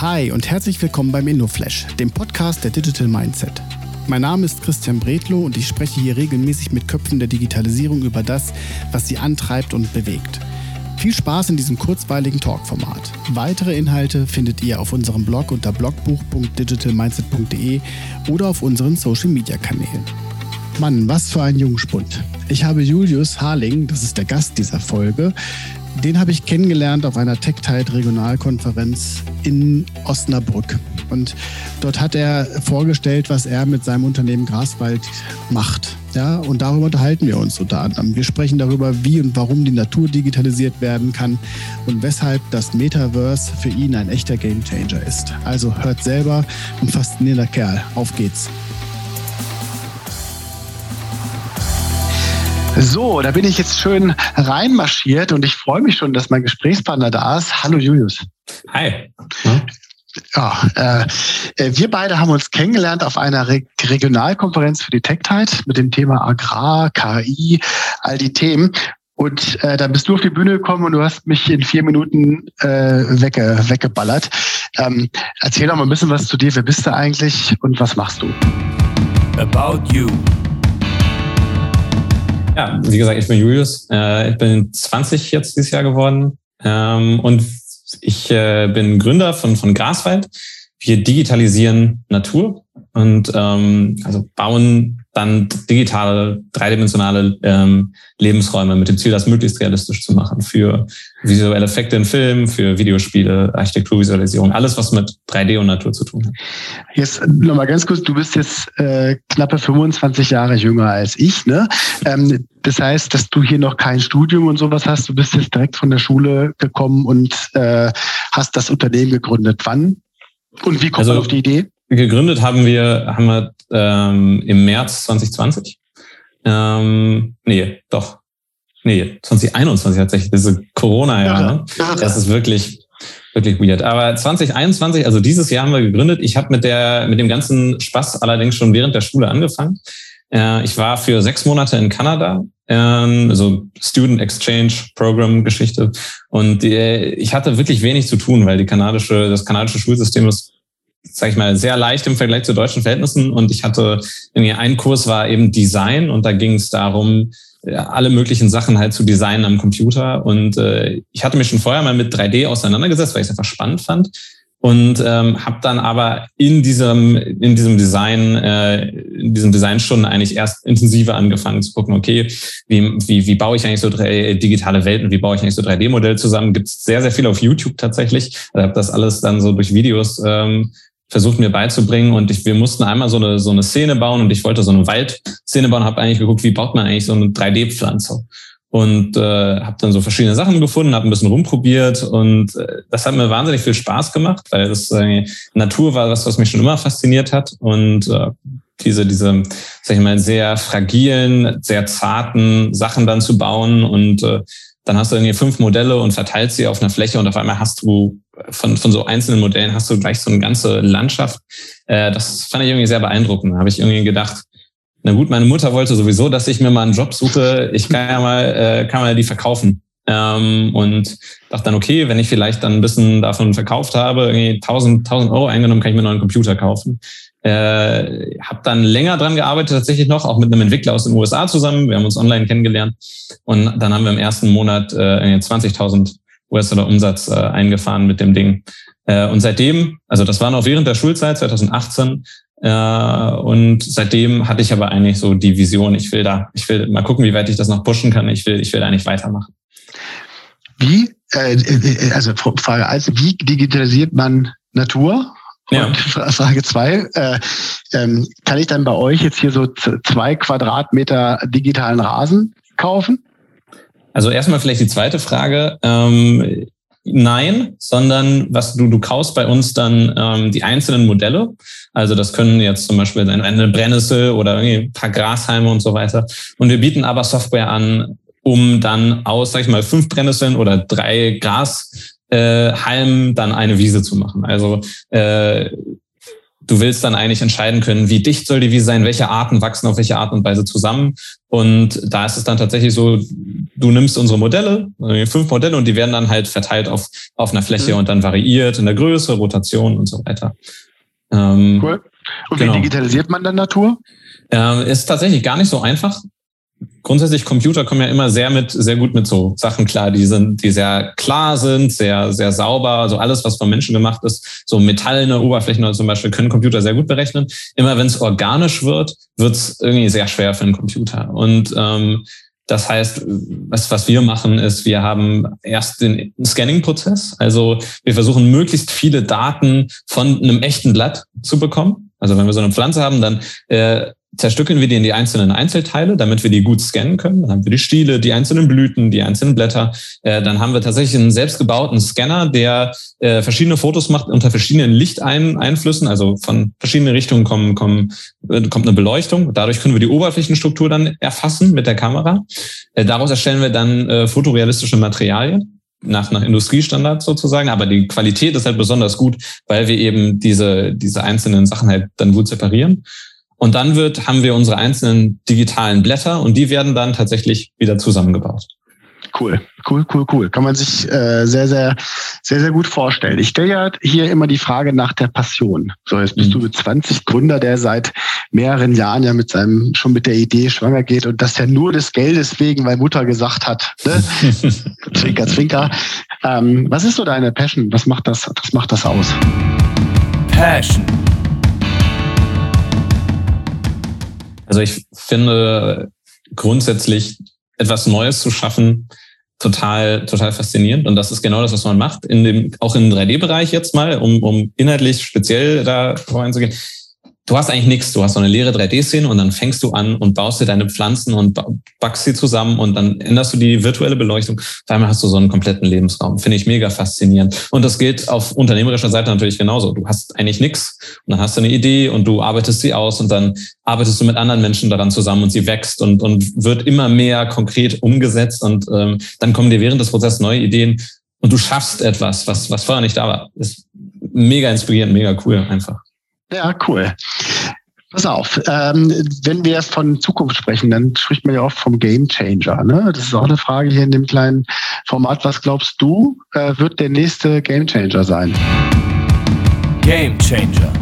Hi und herzlich willkommen beim InnoFlash, dem Podcast der Digital Mindset. Mein Name ist Christian Bredlow und ich spreche hier regelmäßig mit Köpfen der Digitalisierung über das, was sie antreibt und bewegt. Viel Spaß in diesem kurzweiligen Talkformat. Weitere Inhalte findet ihr auf unserem Blog unter blogbuch.digitalmindset.de oder auf unseren Social Media Kanälen. Mann, was für ein Jungspund. Ich habe Julius Harling, das ist der Gast dieser Folge, den habe ich kennengelernt auf einer TechTide Regionalkonferenz in Osnabrück. Und dort hat er vorgestellt, was er mit seinem Unternehmen Graswald macht. Ja, und darüber unterhalten wir uns unter anderem. Wir sprechen darüber, wie und warum die Natur digitalisiert werden kann und weshalb das Metaverse für ihn ein echter Gamechanger ist. Also hört selber, ein faszinierender Kerl. Auf geht's. So, da bin ich jetzt schön reinmarschiert und ich freue mich schon, dass mein Gesprächspartner da ist. Hallo Julius. Hi. Ja, äh, wir beide haben uns kennengelernt auf einer Re Regionalkonferenz für die TechTide mit dem Thema Agrar, KI, all die Themen. Und äh, dann bist du auf die Bühne gekommen und du hast mich in vier Minuten äh, wegge weggeballert. Ähm, erzähl doch mal ein bisschen was zu dir. Wer bist du eigentlich und was machst du? About You ja, wie gesagt, ich bin Julius. Äh, ich bin 20 jetzt dieses Jahr geworden ähm, und ich äh, bin Gründer von, von Graswald. Wir digitalisieren Natur und ähm, also bauen dann digitale, dreidimensionale ähm, Lebensräume mit dem Ziel, das möglichst realistisch zu machen für visuelle Effekte in Filmen, für Videospiele, Architekturvisualisierung, alles, was mit 3D und Natur zu tun hat. Jetzt nochmal ganz kurz, du bist jetzt äh, knappe 25 Jahre jünger als ich. Ne? Ähm, das heißt, dass du hier noch kein Studium und sowas hast. Du bist jetzt direkt von der Schule gekommen und äh, hast das Unternehmen gegründet. Wann und wie kommt also, man auf die Idee? Gegründet haben wir, haben wir ähm, im März 2020. Ähm, nee, doch. Nee, 2021 tatsächlich, diese Corona-Jahre. Ja, das ist wirklich, wirklich weird. Aber 2021, also dieses Jahr haben wir gegründet. Ich habe mit der, mit dem ganzen Spaß allerdings schon während der Schule angefangen. Äh, ich war für sechs Monate in Kanada, ähm, also Student Exchange Program Geschichte. Und ich hatte wirklich wenig zu tun, weil die kanadische, das kanadische Schulsystem ist sag ich mal, sehr leicht im Vergleich zu deutschen Verhältnissen. Und ich hatte, ein Kurs war eben Design und da ging es darum, alle möglichen Sachen halt zu designen am Computer. Und äh, ich hatte mich schon vorher mal mit 3D auseinandergesetzt, weil ich es einfach spannend fand. Und ähm, habe dann aber in diesem, in diesem Design, äh, in diesen Designstunden eigentlich erst intensiver angefangen zu gucken, okay, wie, wie, wie baue ich eigentlich so drei, digitale Welten, wie baue ich eigentlich so 3D-Modelle zusammen? Gibt es sehr, sehr viel auf YouTube tatsächlich. Ich habe das alles dann so durch Videos ähm, versucht mir beizubringen. Und ich, wir mussten einmal so eine, so eine Szene bauen und ich wollte so eine Waldszene bauen, habe eigentlich geguckt, wie baut man eigentlich so eine 3D-Pflanze und äh, habe dann so verschiedene Sachen gefunden, habe ein bisschen rumprobiert und äh, das hat mir wahnsinnig viel Spaß gemacht, weil das äh, Natur war das, was mich schon immer fasziniert hat. Und äh, diese diese sag ich mal sehr fragilen, sehr zarten Sachen dann zu bauen. Und äh, dann hast du irgendwie fünf Modelle und verteilst sie auf einer Fläche und auf einmal hast du von, von so einzelnen Modellen hast du gleich so eine ganze Landschaft. Äh, das fand ich irgendwie sehr beeindruckend. Da habe ich irgendwie gedacht, na gut, meine Mutter wollte sowieso, dass ich mir mal einen Job suche. Ich kann ja mal, äh, kann mal die verkaufen. Ähm, und dachte dann, okay, wenn ich vielleicht dann ein bisschen davon verkauft habe, irgendwie 1000, 1000 Euro eingenommen, kann ich mir einen neuen Computer kaufen. Äh, habe dann länger dran gearbeitet, tatsächlich noch, auch mit einem Entwickler aus den USA zusammen. Wir haben uns online kennengelernt und dann haben wir im ersten Monat äh, 20.000 US-Dollar Umsatz äh, eingefahren mit dem Ding. Äh, und seitdem, also das war noch während der Schulzeit 2018, äh, und seitdem hatte ich aber eigentlich so die Vision, ich will da, ich will mal gucken, wie weit ich das noch pushen kann. Ich will, ich will da nicht weitermachen. Wie, äh, äh also Frage eins, wie digitalisiert man Natur? Ja. Und Frage zwei, äh, ähm, kann ich dann bei euch jetzt hier so zwei Quadratmeter digitalen Rasen kaufen? Also erstmal vielleicht die zweite Frage. Ähm, nein, sondern was du, du kaufst bei uns dann ähm, die einzelnen Modelle. Also das können jetzt zum Beispiel eine Brennnessel oder ein paar Grashalme und so weiter. Und wir bieten aber Software an, um dann aus, sag ich mal, fünf Brennnesseln oder drei Gras äh, dann eine Wiese zu machen. Also äh, du willst dann eigentlich entscheiden können, wie dicht soll die Wiese sein, welche Arten wachsen auf welche Art und Weise zusammen. Und da ist es dann tatsächlich so, du nimmst unsere Modelle, äh, fünf Modelle, und die werden dann halt verteilt auf, auf einer Fläche mhm. und dann variiert in der Größe, Rotation und so weiter. Ähm, cool. Und genau. wie digitalisiert man dann Natur? Ähm, ist tatsächlich gar nicht so einfach grundsätzlich Computer kommen ja immer sehr mit, sehr gut mit so Sachen klar, die sind, die sehr klar sind, sehr, sehr sauber. Also alles, was von Menschen gemacht ist, so metallene Oberflächen zum Beispiel können Computer sehr gut berechnen. Immer wenn es organisch wird, wird es irgendwie sehr schwer für einen Computer. Und ähm, das heißt, was, was wir machen, ist, wir haben erst den Scanning-Prozess. Also wir versuchen möglichst viele Daten von einem echten Blatt zu bekommen. Also wenn wir so eine Pflanze haben, dann äh, zerstückeln wir die in die einzelnen Einzelteile, damit wir die gut scannen können. Dann haben wir die Stiele, die einzelnen Blüten, die einzelnen Blätter. Äh, dann haben wir tatsächlich einen selbstgebauten Scanner, der äh, verschiedene Fotos macht unter verschiedenen Lichteinflüssen. Also von verschiedenen Richtungen kommen, kommen, äh, kommt eine Beleuchtung. Dadurch können wir die Oberflächenstruktur dann erfassen mit der Kamera. Daraus erstellen wir dann fotorealistische Materialien nach, nach Industriestandards sozusagen, aber die Qualität ist halt besonders gut, weil wir eben diese, diese einzelnen Sachen halt dann gut separieren. Und dann wird, haben wir unsere einzelnen digitalen Blätter und die werden dann tatsächlich wieder zusammengebaut. Cool, cool, cool, cool. Kann man sich äh, sehr, sehr, sehr, sehr gut vorstellen. Ich stelle ja hier immer die Frage nach der Passion. So, jetzt bist mhm. du mit 20 Gründer, der seit mehreren Jahren ja mit seinem, schon mit der Idee schwanger geht und das ja nur des Geldes wegen, weil Mutter gesagt hat, ne? zwinker, zwinker. Ähm, was ist so deine Passion? Was macht das, was macht das aus? Passion. Also ich finde grundsätzlich etwas Neues zu schaffen total, total faszinierend. Und das ist genau das, was man macht. In dem, auch im 3D-Bereich jetzt mal, um, um inhaltlich speziell da voranzugehen du hast eigentlich nichts. Du hast so eine leere 3D-Szene und dann fängst du an und baust dir deine Pflanzen und backst sie zusammen und dann änderst du die virtuelle Beleuchtung. Auf einmal hast du so einen kompletten Lebensraum. Finde ich mega faszinierend. Und das gilt auf unternehmerischer Seite natürlich genauso. Du hast eigentlich nichts und dann hast du eine Idee und du arbeitest sie aus und dann arbeitest du mit anderen Menschen daran zusammen und sie wächst und, und wird immer mehr konkret umgesetzt und ähm, dann kommen dir während des Prozesses neue Ideen und du schaffst etwas, was, was vorher nicht da war. Ist mega inspirierend, mega cool einfach. Ja, cool. Pass auf, ähm, wenn wir von Zukunft sprechen, dann spricht man ja oft vom Game Changer. Ne? Das ist auch eine Frage hier in dem kleinen Format. Was glaubst du, äh, wird der nächste Game Changer sein? Game Changer.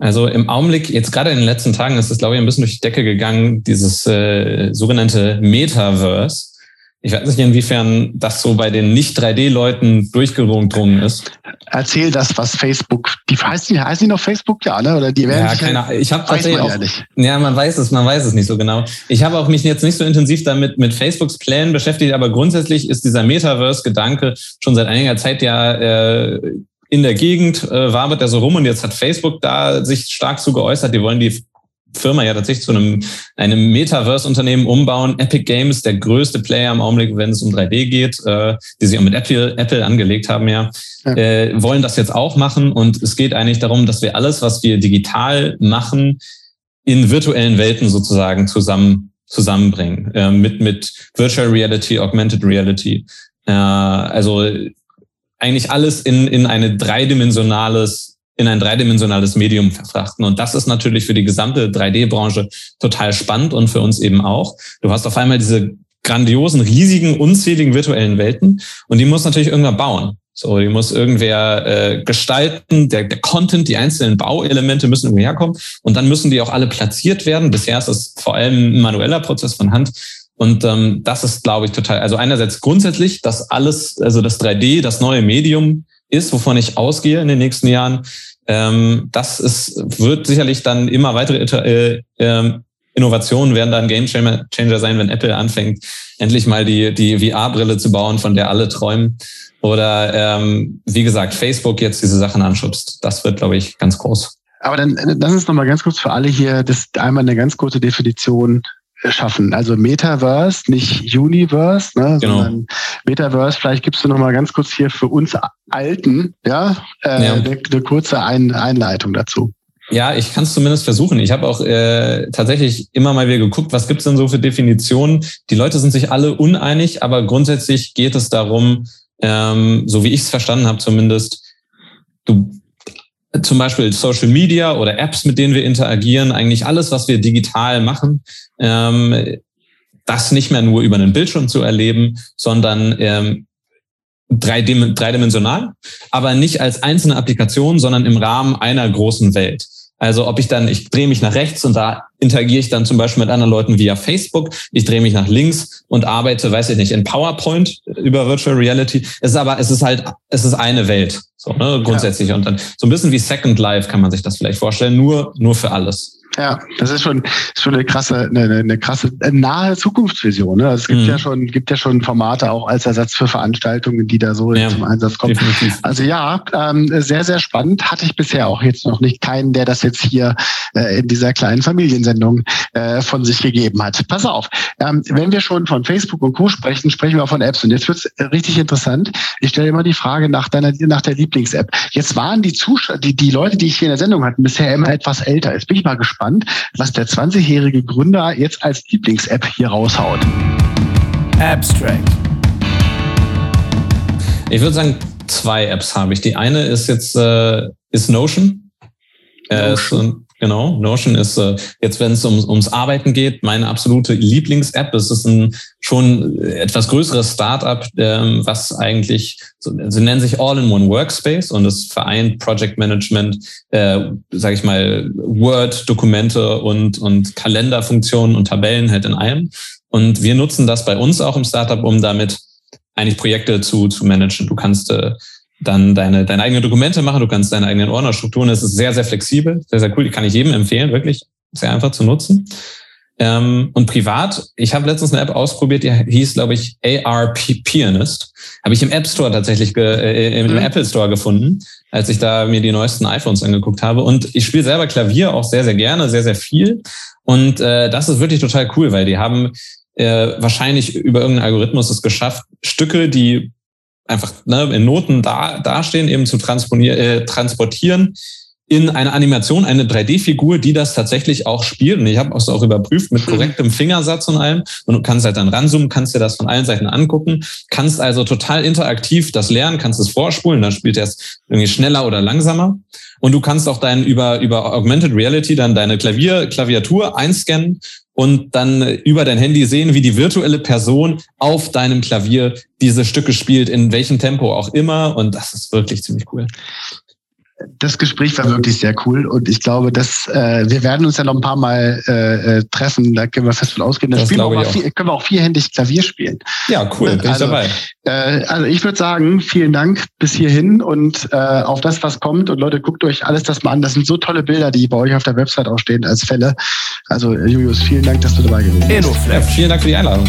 Also im Augenblick, jetzt gerade in den letzten Tagen ist es, glaube ich, ein bisschen durch die Decke gegangen, dieses äh, sogenannte Metaverse. Ich weiß nicht, inwiefern das so bei den Nicht-3D-Leuten durchgedrungen ist. Erzähl das, was Facebook, die heißen die, heißen die noch Facebook, ja, ne? Oder die werden ja, keine Ahnung. Ich habe tatsächlich auch, ja, ja, man weiß es, man weiß es nicht so genau. Ich habe auch mich jetzt nicht so intensiv damit mit Facebooks Plänen beschäftigt, aber grundsätzlich ist dieser Metaverse-Gedanke schon seit einiger Zeit ja äh, in der Gegend, äh, war mit der so rum und jetzt hat Facebook da sich stark zu geäußert. Die wollen die Firma ja tatsächlich zu einem, einem Metaverse-Unternehmen umbauen. Epic Games, der größte Player im Augenblick, wenn es um 3D geht, äh, die sich auch mit Apple, Apple angelegt haben, ja, ja. Äh, wollen das jetzt auch machen. Und es geht eigentlich darum, dass wir alles, was wir digital machen, in virtuellen Welten sozusagen zusammen zusammenbringen. Äh, mit, mit Virtual Reality, Augmented Reality. Äh, also eigentlich alles in, in eine dreidimensionales in ein dreidimensionales Medium verfrachten. Und das ist natürlich für die gesamte 3D-Branche total spannend und für uns eben auch. Du hast auf einmal diese grandiosen, riesigen, unzähligen virtuellen Welten und die muss natürlich irgendwann bauen. So, die muss irgendwer äh, gestalten, der, der Content, die einzelnen Bauelemente müssen irgendwie herkommen und dann müssen die auch alle platziert werden. Bisher ist das vor allem ein manueller Prozess von Hand. Und ähm, das ist, glaube ich, total, also einerseits grundsätzlich, dass alles, also das 3D, das neue Medium ist, wovon ich ausgehe in den nächsten Jahren. Ähm, das ist, wird sicherlich dann immer weitere äh, äh, Innovationen werden dann Game Changer sein, wenn Apple anfängt, endlich mal die, die VR-Brille zu bauen, von der alle träumen. Oder ähm, wie gesagt, Facebook jetzt diese Sachen anschubst. Das wird, glaube ich, ganz groß. Aber dann lass uns noch mal ganz kurz für alle hier das einmal eine ganz kurze Definition schaffen. Also Metaverse, nicht Universe, ne, genau. sondern Metaverse. Vielleicht gibst du noch mal ganz kurz hier für uns Alten, ja, äh, ja. Eine, eine, kurze Ein Einleitung dazu. Ja, ich kann es zumindest versuchen. Ich habe auch äh, tatsächlich immer mal wieder geguckt, was gibt's denn so für Definitionen. Die Leute sind sich alle uneinig, aber grundsätzlich geht es darum, ähm, so wie ich es verstanden habe zumindest, du zum Beispiel Social Media oder Apps, mit denen wir interagieren, eigentlich alles, was wir digital machen, ähm, das nicht mehr nur über einen Bildschirm zu erleben, sondern ähm, dreidimensional, aber nicht als einzelne Applikation, sondern im Rahmen einer großen Welt. Also ob ich dann, ich drehe mich nach rechts und da interagiere ich dann zum Beispiel mit anderen Leuten via Facebook. Ich drehe mich nach links und arbeite, weiß ich nicht, in PowerPoint über Virtual Reality. Es ist aber, es ist halt, es ist eine Welt, so, ne, grundsätzlich. Ja. Und dann so ein bisschen wie Second Life kann man sich das vielleicht vorstellen, nur, nur für alles. Ja, das ist schon, ist schon eine krasse, eine, eine krasse, eine nahe Zukunftsvision. Ne? Also es gibt mhm. ja schon, gibt ja schon Formate auch als Ersatz für Veranstaltungen, die da so ja, zum Einsatz kommen. Definitiv. Also ja, ähm, sehr, sehr spannend. Hatte ich bisher auch jetzt noch nicht keinen, der das jetzt hier äh, in dieser kleinen Familiensendung äh, von sich gegeben hat. Pass auf, ähm, wenn wir schon von Facebook und Co. sprechen, sprechen wir auch von Apps. Und jetzt wird's richtig interessant. Ich stelle immer die Frage nach deiner, nach der Lieblings-App. Jetzt waren die Zuschauer, die, die Leute, die ich hier in der Sendung hatte, bisher immer etwas älter. Jetzt bin ich mal gespannt was der 20-jährige Gründer jetzt als Lieblings-App hier raushaut. Abstract. Ich würde sagen, zwei Apps habe ich. Die eine ist jetzt äh, ist Notion. Äh, Notion. Genau, Notion ist äh, jetzt, wenn es um, ums Arbeiten geht, meine absolute Lieblings-App. Es ist ein schon etwas größeres Startup, ähm, was eigentlich, so, sie nennen sich All-in-One Workspace und es vereint Project Management, äh, sage ich mal, Word-Dokumente und, und Kalenderfunktionen und Tabellen halt in einem. Und wir nutzen das bei uns auch im Startup, um damit eigentlich Projekte zu, zu managen. Du kannst äh, dann deine, deine eigenen Dokumente machen, du kannst deine eigenen Ordnerstrukturen. Es ist sehr, sehr flexibel, sehr, sehr cool. Die kann ich jedem empfehlen, wirklich sehr einfach zu nutzen. Ähm, und privat, ich habe letztens eine App ausprobiert, die hieß, glaube ich, AR Pianist. Habe ich im App Store tatsächlich, äh, im mhm. Apple Store gefunden, als ich da mir die neuesten iPhones angeguckt habe. Und ich spiele selber Klavier auch sehr, sehr gerne, sehr, sehr viel. Und äh, das ist wirklich total cool, weil die haben äh, wahrscheinlich über irgendeinen Algorithmus es geschafft, Stücke, die einfach ne, in Noten da dastehen, eben zu äh, transportieren in eine Animation, eine 3D-Figur, die das tatsächlich auch spielt. Und ich habe es auch überprüft mit korrektem Fingersatz und allem. Und du kannst halt dann ranzoomen, kannst dir das von allen Seiten angucken, kannst also total interaktiv das lernen, kannst es vorspulen, dann spielt er es irgendwie schneller oder langsamer. Und du kannst auch dann über, über Augmented Reality dann deine Klavier, Klaviatur einscannen und dann über dein Handy sehen, wie die virtuelle Person auf deinem Klavier diese Stücke spielt, in welchem Tempo auch immer. Und das ist wirklich ziemlich cool das Gespräch war wirklich sehr cool und ich glaube, dass äh, wir werden uns ja noch ein paar Mal äh, äh treffen. Da können wir fest von ausgehen. Dann spielen wir auch, vier, können wir auch vierhändig Klavier spielen. Ja, cool, bin also, ich dabei. Äh, also ich würde sagen, vielen Dank bis hierhin und äh, auf das, was kommt. Und Leute, guckt euch alles das mal an. Das sind so tolle Bilder, die bei euch auf der Website auch stehen als Fälle. Also Julius, vielen Dank, dass du dabei gewesen bist. Ja, vielen Dank für die Einladung.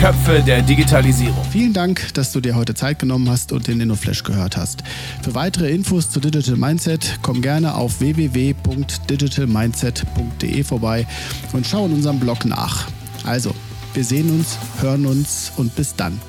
Köpfe der Digitalisierung. Vielen Dank, dass du dir heute Zeit genommen hast und den InnoFlash gehört hast. Für weitere Infos zu Digital Mindset komm gerne auf www.digitalmindset.de vorbei und schau in unserem Blog nach. Also, wir sehen uns, hören uns und bis dann.